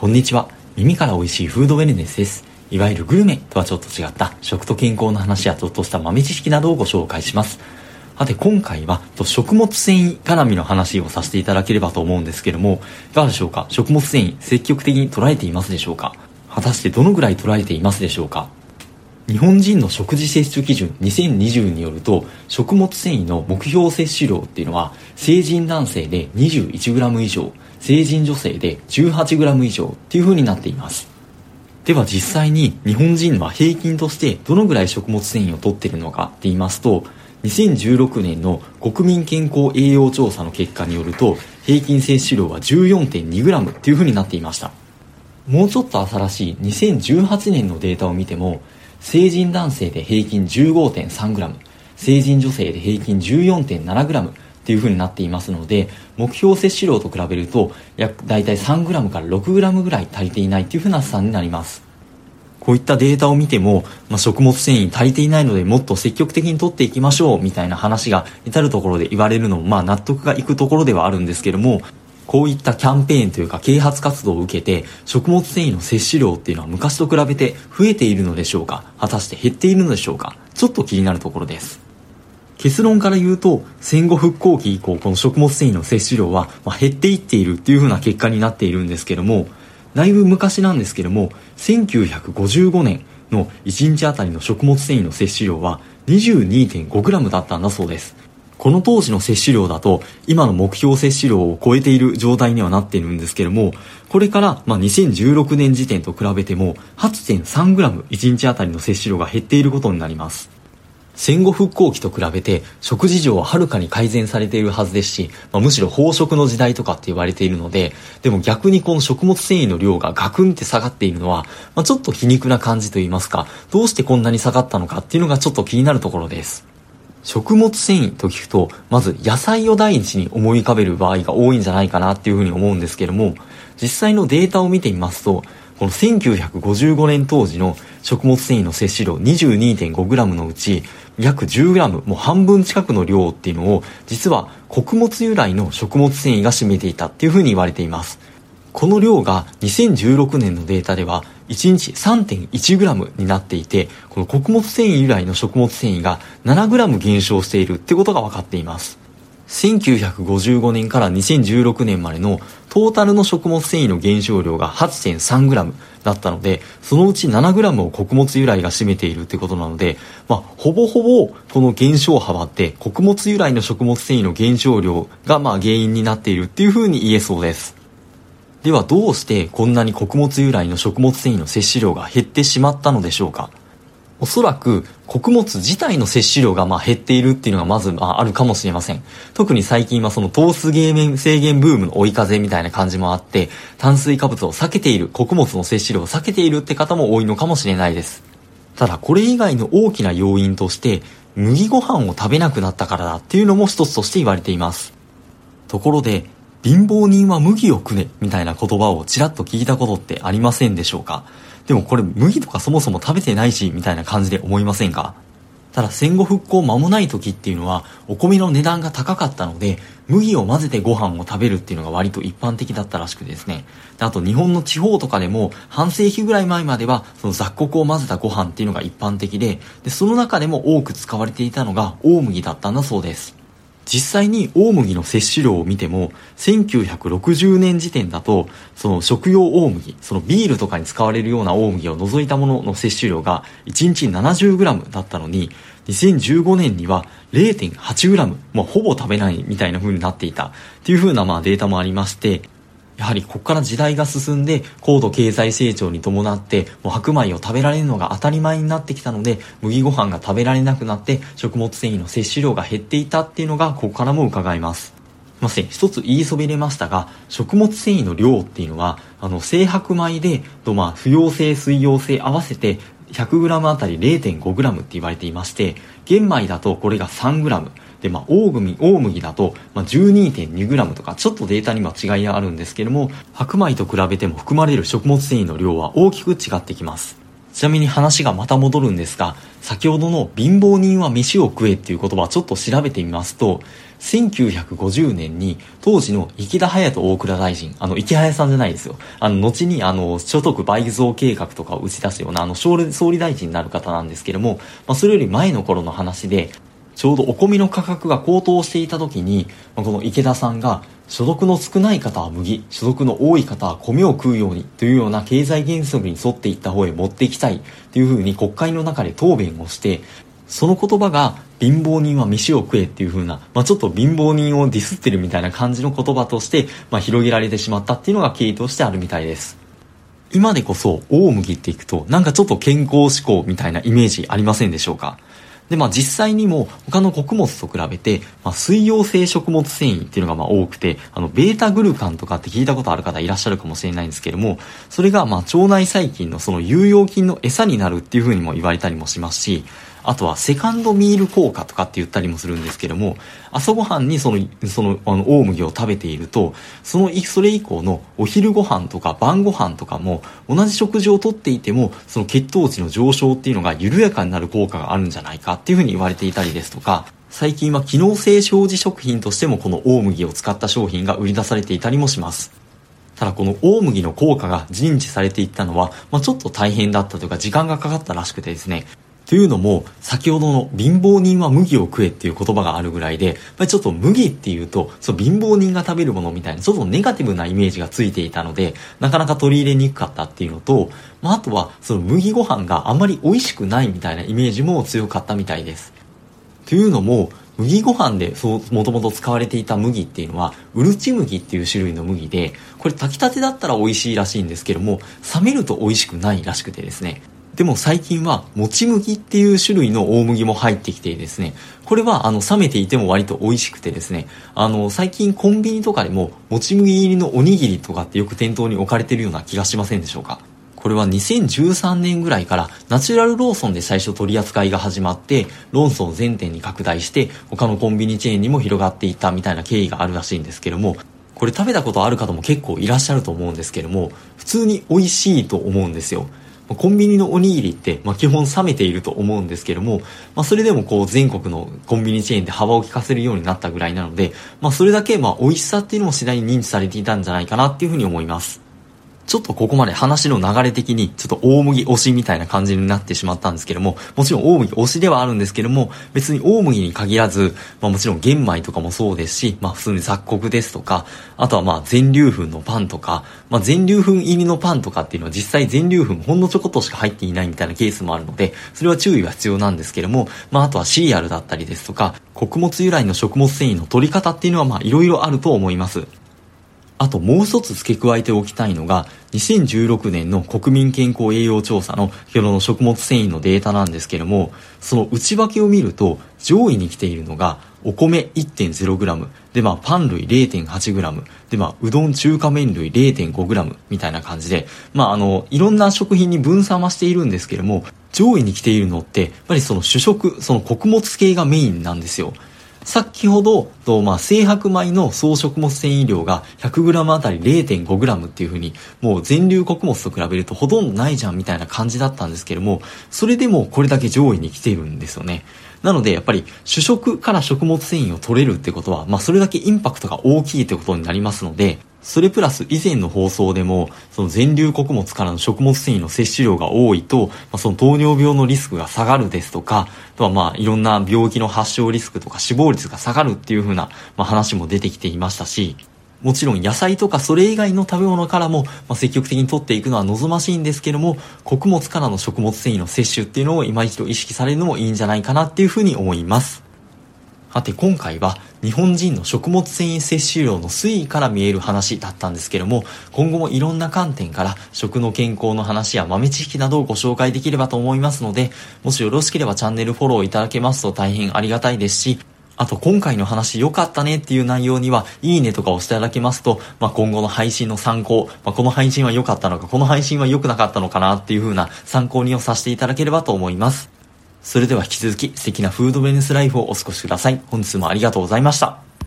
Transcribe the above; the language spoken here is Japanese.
こんにちは。耳から美味しいフードウェルネスです。いわゆるグルメとはちょっと違った食と健康の話やちょっとした豆知識などをご紹介します。さて今回は食物繊維絡みの話をさせていただければと思うんですけども、いかがでしょうか？食物繊維積極的に捉えていますでしょうか？果たしてどのぐらい捉えていますでしょうか？日本人の食事摂取基準2020によると食物繊維の目標摂取量っていうのは成人男性で 21g 以上成人女性で 18g 以上っていう風になっています。では実際に日本人は平均としてどのぐらい食物繊維を取ってるのかって言いますと2016年の国民健康栄養調査の結果によると平均摂取量は 14.2g っていう風になっていました。もうちょっと新しい2018年のデータを見ても成人男性で平均 15.3g 成人女性で平均 14.7g っていう風になっていますので目標摂取量と比べると約大体 3g から 6g ぐらい足りていないっていう風な試算になります。こういったデータを見ても、まあ、食物繊維足りていないのでもっと積極的に取っていきましょうみたいな話が至るところで言われるのもまあ納得がいくところではあるんですけどもこういったキャンペーンというか啓発活動を受けて食物繊維の摂取量っていうのは昔と比べて増えているのでしょうか？果たして減っているのでしょうか？ちょっと気になるところです。結論から言うと戦後復興期以降この食物繊維の摂取量は、減っていっているっていう風な結果になっているんですけどもだいぶ昔なんですけども1955年の1日あたりの食物繊維の摂取量は 22.5g だったんだそうです。この当時の摂取量だと今の目標摂取量を超えている状態にはなっているんですけどもこれからまあ2016年時点と比べても 8.3g1 日あたりの摂取量が減っていることになります。戦後復興期と比べて食事上ははるかに改善されているはずですし、まあ、むしろ飽食の時代とかって言われているのででも逆にこの食物繊維の量がガクンって下がっているのは、まあ、ちょっと皮肉な感じと言いますかどうしてこんなに下がったのかっていうのがちょっと気になるところです。食物繊維と聞くと、まず野菜を第一に思い浮かべる場合が多いんじゃないかなっていうふうに思うんですけども、実際のデータを見てみますと、この1955年当時の食物繊維の摂取量 22.5g のうち約 10g もう半分近くの量っていうのを実は穀物由来の食物繊維が占めていたっていうふうに言われています。この量が2016年のデータでは1日 3.1g になっていて、この穀物繊維由来の食物繊維が 7g 減少しているってことが分かっています。1955年から2016年までのトータルの食物繊維の減少量が 8.3g だったので、そのうち 7g を穀物由来が占めているってことなので、まあ、ほぼほぼこの減少幅って穀物由来の食物繊維の減少量がまあ原因になっているっていうふうに言えそうです。ではどうしてこんなに穀物由来の食物繊維の摂取量が減ってしまったのでしょうか？おそらく穀物自体の摂取量がまあ減っているっていうのがまずまあるかもしれません。特に最近はその糖質減免制限ブームの追い風みたいな感じもあって、炭水化物を避けている、穀物の摂取量を避けているって方も多いのかもしれないです。ただこれ以外の大きな要因として、麦ご飯を食べなくなったからだっていうのも一つとして言われています。ところで、貧乏人は麦をくね、みたいな言葉をちらっと聞いたことってありませんでしょうか？でもこれ麦とかそもそも食べてないし、みたいな感じで思いませんか？ただ戦後復興間もない時っていうのはお米の値段が高かったので麦を混ぜてご飯を食べるっていうのが割と一般的だったらしくですね。あと日本の地方とかでも半世紀ぐらい前まではその雑穀を混ぜたご飯っていうのが一般的ででその中でも多く使われていたのが大麦だったんだそうです。実際に大麦の摂取量を見ても1960年時点だとその食用大麦そのビールとかに使われるような大麦を除いたものの摂取量が1日 70g だったのに2015年には 0.8g まあほぼ食べないみたいな風になっていた。っていう風なまあデータもありましてやはりここから時代が進んで高度経済成長に伴ってもう白米を食べられるのが当たり前になってきたので麦ご飯が食べられなくなって食物繊維の摂取量が減っていたっていうのがここからも伺えます。すいません。一つ言いそびれましたが、食物繊維の量っていうのは、あの、精白米で、とまあ、不溶性、水溶性合わせて 100g あたり 0.5g って言われていまして、玄米だとこれが 3g、で、まあ、大麦、だと、まあ、12.2g とか、ちょっとデータには違いがあるんですけども、白米と比べても含まれる食物繊維の量は大きく違ってきます。ちなみに話がまた戻るんですが、先ほどの貧乏人は飯を食えっていう言葉をちょっと調べてみますと、1950年に当時の池田隼人大蔵大臣、あの、池早さんじゃないですよ。あの、後にあの、所得倍増計画とかを打ち出すようなあの、総理大臣になる方なんですけども、まあ、それより前の頃の話で、ちょうどお米の価格が高騰していた時に、ま、この池田さんが、所得の少ない方は麦、所得の多い方は米を食うようにというような経済原則に沿っていった方へ持っていきたいというふうに国会の中で答弁をして、その言葉が貧乏人は飯を食えっていう風な、まあ、ちょっと貧乏人をディスってるみたいな感じの言葉として、まあ、広げられてしまったっていうのが経緯としてあるみたいです。今でこそ大麦っていくとなんかちょっと健康志向みたいなイメージありませんでしょうか？で、まあ実際にも他の穀物と比べて、まあ、水溶性食物繊維っていうのがまあ多くて、あの、ベータグルカンとかって聞いたことある方いらっしゃるかもしれないんですけども、それがまあ腸内細菌のその有用菌の餌になるっていうふうにも言われたりもしますし、あとはセカンドミール効果とかって言ったりもするんですけども、朝ごはんにその、その、あの、大麦を食べていると、その、それ以降のお昼ご飯とか晩ご飯とかも、同じ食事をとっていても、その血糖値の上昇っていうのが緩やかになる効果があるんじゃないかっていうふうに言われていたりですとか、最近は機能性表示食品としてもこの大麦を使った商品が売り出されていたりもします。ただこの大麦の効果が認知されていったのは、まあ、ちょっと大変だったというか時間がかかったらしくてですね、というのも、先ほどの貧乏人は麦を食えっていう言葉があるぐらいで、ちょっと麦っていうと、その貧乏人が食べるものみたいな、ちょっとネガティブなイメージがついていたので、なかなか取り入れにくかったっていうのと、まあ、あとは、その麦ご飯があんまり美味しくないみたいなイメージも強かったみたいです。というのも、麦ご飯でそう、もともと使われていた麦っていうのは、うるち麦っていう種類の麦で、これ炊きたてだったら美味しいらしいんですけども、冷めると美味しくないらしくてですね。でも最近はもち麦っていう種類の大麦も入ってきてですね、これはあの冷めていても割と美味しくてですね、あの最近コンビニとかでももち麦入りのおにぎりとかってよく店頭に置かれてるような気がしませんでしょうか？これは2013年ぐらいからナチュラルローソンで最初取り扱いが始まって、ローソン全店に拡大して他のコンビニチェーンにも広がっていったみたいな経緯があるらしいんですけども、これ食べたことある方も結構いらっしゃると思うんですけども、普通に美味しいと思うんですよ。コンビニのおにぎりって、まあ、基本冷めていると思うんですけども、まあ、それでもこう全国のコンビニチェーンで幅を利かせるようになったぐらいなので、まあ、それだけまあ美味しさっていうのも次第に認知されていたんじゃないかなっていうふうに思います。ちょっとここまで話の流れ的にちょっと大麦推しみたいな感じになってしまったんですけども、もちろん大麦推しではあるんですけども、別に大麦に限らず、まあもちろん玄米とかもそうですし、まあ普通に雑穀ですとか、あとはまあ全粒粉のパンとか、まあ全粒粉入りのパンとかっていうのは実際全粒粉ほんのちょこっとしか入っていないみたいなケースもあるので、それは注意が必要なんですけども、まああとはシリアルだったりですとか、穀物由来の食物繊維の取り方っていうのはまあ色々あると思います。あともう一つ付け加えておきたいのが、2016年の国民健康栄養調査の日の食物繊維のデータなんですけれども、その内訳を見ると、上位に来ているのが、お米 1.0g、で、まあ、パン類 0.8g、で、まあ、うどん中華麺類 0.5g みたいな感じで、まあ、あの、いろんな食品に分散はしているんですけれども、上位に来ているのって、やっぱりその主食、その穀物系がメインなんですよ。先ほど、とまあ、精白米の総食物繊維量が 100g あたり 0.5g っていうふうに、もう全粒穀物と比べるとほとんどないじゃんみたいな感じだったんですけども、それでもこれだけ上位に来ているんですよね。なので、やっぱり主食から食物繊維を取れるってことは、まあ、それだけインパクトが大きいってことになりますので、それプラス以前の放送でも、その全粒穀物からの食物繊維の摂取量が多いと、まあ、その糖尿病のリスクが下がるですとか、あとはまあいろんな病気の発症リスクとか死亡率が下がるっていう風な、まあ、話も出てきていましたし、もちろん野菜とかそれ以外の食べ物からも、ま、積極的に取っていくのは望ましいんですけども、穀物からの食物繊維の摂取っていうのを今一度意識されるのもいいんじゃないかなっていうふうに思います。さて今回は日本人の食物繊維摂取量の推移から見える話だったんですけども今後もいろんな観点から食の健康の話や豆知識などをご紹介できればと思いますのでもしよろしければチャンネルフォローいただけますと大変ありがたいですしあと今回の話良かったねっていう内容には、いいねとか押していただけますと、まあ、今後の配信の参考、まあ、この配信は良かったのか、この配信は良くなかったのかなっていう風な参考にをさせていただければと思います。それでは引き続き素敵なフードウェルネスライフをお過ごしください。本日もありがとうございました。